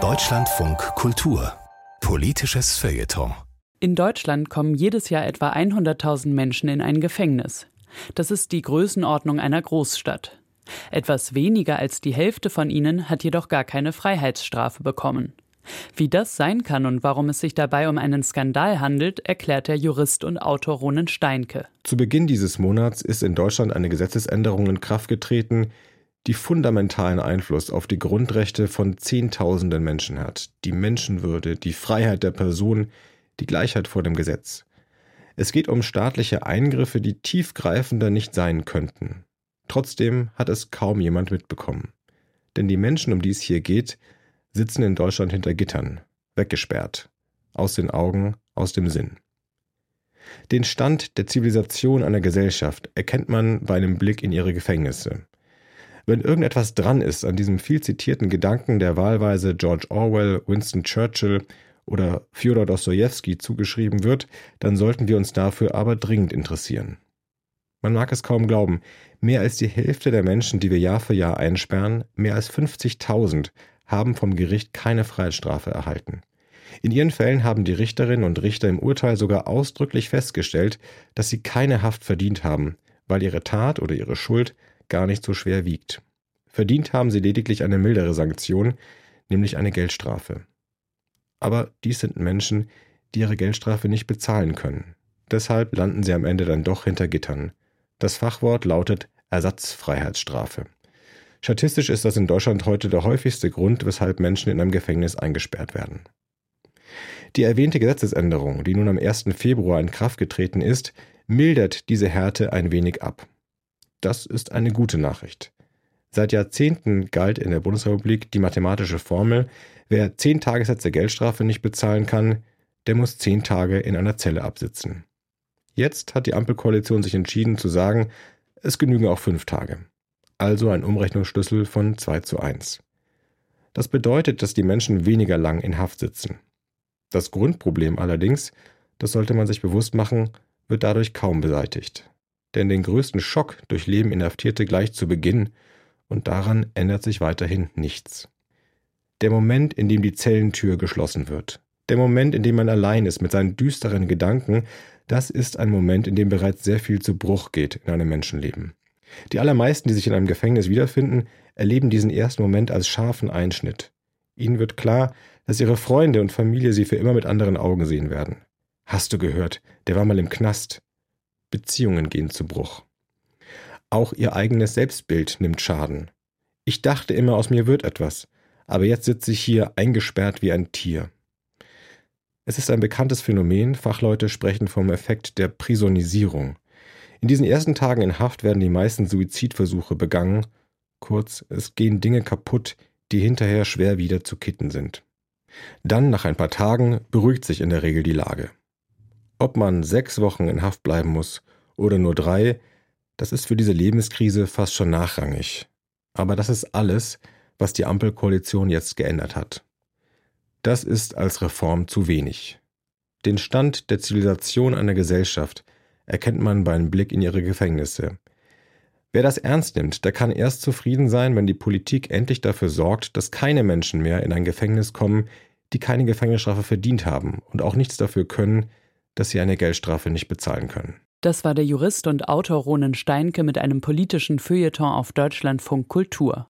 Deutschlandfunk Kultur Politisches Feuilleton In Deutschland kommen jedes Jahr etwa 100.000 Menschen in ein Gefängnis. Das ist die Größenordnung einer Großstadt. Etwas weniger als die Hälfte von ihnen hat jedoch gar keine Freiheitsstrafe bekommen. Wie das sein kann und warum es sich dabei um einen Skandal handelt, erklärt der Jurist und Autor Ronen Steinke. Zu Beginn dieses Monats ist in Deutschland eine Gesetzesänderung in Kraft getreten, die fundamentalen Einfluss auf die Grundrechte von Zehntausenden Menschen hat. Die Menschenwürde, die Freiheit der Person, die Gleichheit vor dem Gesetz. Es geht um staatliche Eingriffe, die tiefgreifender nicht sein könnten. Trotzdem hat es kaum jemand mitbekommen. Denn die Menschen, um die es hier geht, sitzen in Deutschland hinter Gittern, weggesperrt, aus den Augen, aus dem Sinn. Den Stand der Zivilisation einer Gesellschaft erkennt man bei einem Blick in ihre Gefängnisse. Wenn irgendetwas dran ist an diesem viel zitierten Gedanken, der wahlweise George Orwell, Winston Churchill oder Fjodor Dostojewski zugeschrieben wird, dann sollten wir uns dafür aber dringend interessieren. Man mag es kaum glauben, mehr als die Hälfte der Menschen, die wir Jahr für Jahr einsperren, mehr als 50.000, haben vom Gericht keine Freiheitsstrafe erhalten. In ihren Fällen haben die Richterinnen und Richter im Urteil sogar ausdrücklich festgestellt, dass sie keine Haft verdient haben, weil ihre Tat oder ihre Schuld gar nicht so schwer wiegt. Verdient haben sie lediglich eine mildere Sanktion, nämlich eine Geldstrafe. Aber dies sind Menschen, die ihre Geldstrafe nicht bezahlen können. Deshalb landen sie am Ende dann doch hinter Gittern. Das Fachwort lautet Ersatzfreiheitsstrafe. Statistisch ist das in Deutschland heute der häufigste Grund, weshalb Menschen in einem Gefängnis eingesperrt werden. Die erwähnte Gesetzesänderung, die nun am 1. Februar in Kraft getreten ist, mildert diese Härte ein wenig ab. Das ist eine gute Nachricht. Seit Jahrzehnten galt in der Bundesrepublik die mathematische Formel, wer zehn Tagessätze Geldstrafe nicht bezahlen kann, der muss zehn Tage in einer Zelle absitzen. Jetzt hat die Ampelkoalition sich entschieden zu sagen, es genügen auch fünf Tage also ein Umrechnungsschlüssel von 2 zu 1. Das bedeutet, dass die Menschen weniger lang in Haft sitzen. Das Grundproblem allerdings, das sollte man sich bewusst machen, wird dadurch kaum beseitigt. Denn den größten Schock durchleben Inhaftierte gleich zu Beginn und daran ändert sich weiterhin nichts. Der Moment, in dem die Zellentür geschlossen wird, der Moment, in dem man allein ist mit seinen düsteren Gedanken, das ist ein Moment, in dem bereits sehr viel zu Bruch geht in einem Menschenleben. Die allermeisten, die sich in einem Gefängnis wiederfinden, erleben diesen ersten Moment als scharfen Einschnitt. Ihnen wird klar, dass ihre Freunde und Familie sie für immer mit anderen Augen sehen werden. Hast du gehört, der war mal im Knast. Beziehungen gehen zu Bruch. Auch ihr eigenes Selbstbild nimmt Schaden. Ich dachte immer, aus mir wird etwas, aber jetzt sitze ich hier eingesperrt wie ein Tier. Es ist ein bekanntes Phänomen, Fachleute sprechen vom Effekt der Prisonisierung. In diesen ersten Tagen in Haft werden die meisten Suizidversuche begangen. Kurz, es gehen Dinge kaputt, die hinterher schwer wieder zu kitten sind. Dann, nach ein paar Tagen, beruhigt sich in der Regel die Lage. Ob man sechs Wochen in Haft bleiben muss oder nur drei, das ist für diese Lebenskrise fast schon nachrangig. Aber das ist alles, was die Ampelkoalition jetzt geändert hat. Das ist als Reform zu wenig. Den Stand der Zivilisation einer Gesellschaft erkennt man beim Blick in ihre Gefängnisse. Wer das ernst nimmt, der kann erst zufrieden sein, wenn die Politik endlich dafür sorgt, dass keine Menschen mehr in ein Gefängnis kommen, die keine Gefängnisstrafe verdient haben und auch nichts dafür können, dass sie eine Geldstrafe nicht bezahlen können. Das war der Jurist und Autor Ronen Steinke mit einem politischen Feuilleton auf Deutschlandfunk Kultur.